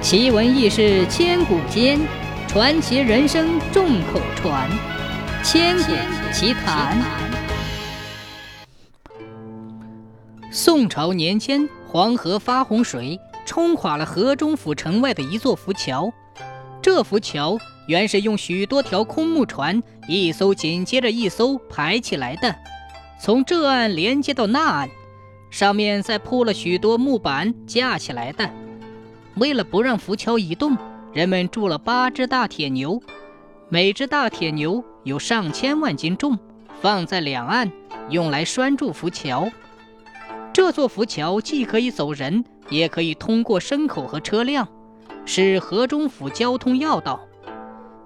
奇闻异事千古间，传奇人生众口传。千古奇谈。宋朝年间，黄河发洪水，冲垮了河中府城外的一座浮桥。这浮桥原是用许多条空木船，一艘紧接着一艘排起来的，从这岸连接到那岸，上面再铺了许多木板架起来的。为了不让浮桥移动，人们筑了八只大铁牛，每只大铁牛有上千万斤重，放在两岸，用来拴住浮桥。这座浮桥既可以走人，也可以通过牲口和车辆，是河中府交通要道。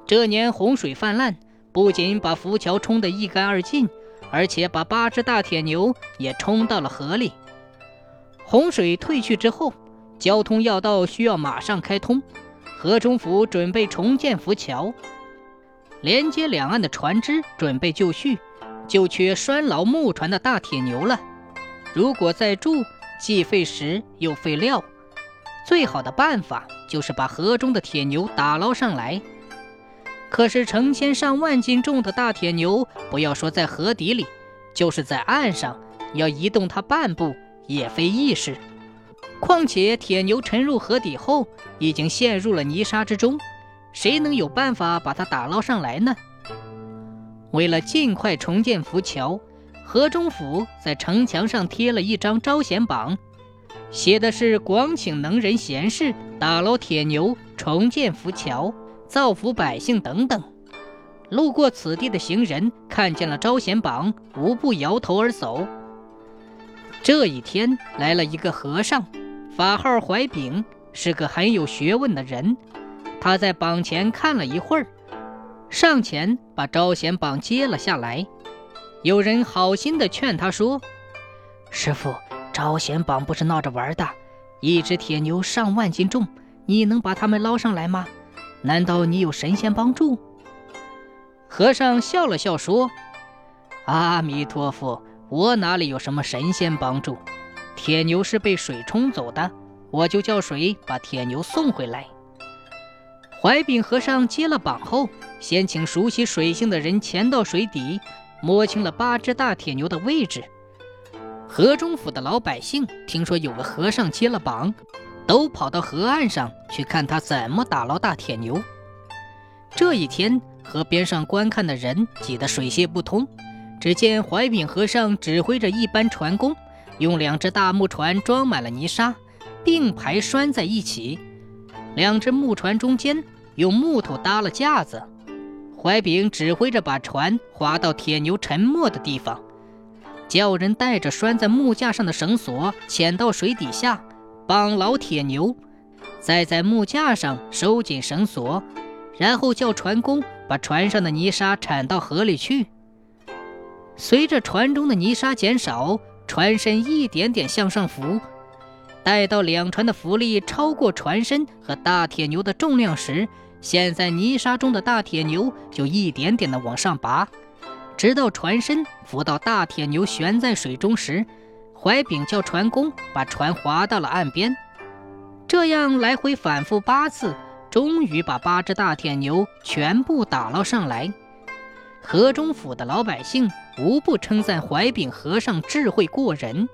这年洪水泛滥，不仅把浮桥冲得一干二净，而且把八只大铁牛也冲到了河里。洪水退去之后。交通要道需要马上开通，河中府准备重建浮桥，连接两岸的船只准备就绪，就缺拴牢木船的大铁牛了。如果再住，既费时又费料，最好的办法就是把河中的铁牛打捞上来。可是成千上万斤重的大铁牛，不要说在河底里，就是在岸上，要移动它半步也非易事。况且铁牛沉入河底后，已经陷入了泥沙之中，谁能有办法把它打捞上来呢？为了尽快重建浮桥，河中府在城墙上贴了一张招贤榜，写的是广请能人贤士打捞铁牛、重建浮桥、造福百姓等等。路过此地的行人看见了招贤榜，无不摇头而走。这一天来了一个和尚。法号怀丙是个很有学问的人，他在榜前看了一会儿，上前把招贤榜接了下来。有人好心的劝他说：“师傅，招贤榜不是闹着玩的，一只铁牛上万斤重，你能把它们捞上来吗？难道你有神仙帮助？”和尚笑了笑说：“阿弥陀佛，我哪里有什么神仙帮助？”铁牛是被水冲走的，我就叫水把铁牛送回来。怀丙和尚接了榜后，先请熟悉水性的人潜到水底，摸清了八只大铁牛的位置。河中府的老百姓听说有个和尚接了榜，都跑到河岸上去看他怎么打捞大铁牛。这一天，河边上观看的人挤得水泄不通。只见怀丙和尚指挥着一班船工。用两只大木船装满了泥沙，并排拴在一起。两只木船中间用木头搭了架子。怀丙指挥着把船划到铁牛沉没的地方，叫人带着拴在木架上的绳索潜到水底下，绑牢铁牛，再在木架上收紧绳索，然后叫船工把船上的泥沙铲到河里去。随着船中的泥沙减少。船身一点点向上浮，待到两船的浮力超过船身和大铁牛的重量时，陷在泥沙中的大铁牛就一点点的往上拔，直到船身浮到大铁牛悬在水中时，怀炳叫船工把船划到了岸边。这样来回反复八次，终于把八只大铁牛全部打捞上来。河中府的老百姓无不称赞怀丙和尚智慧过人。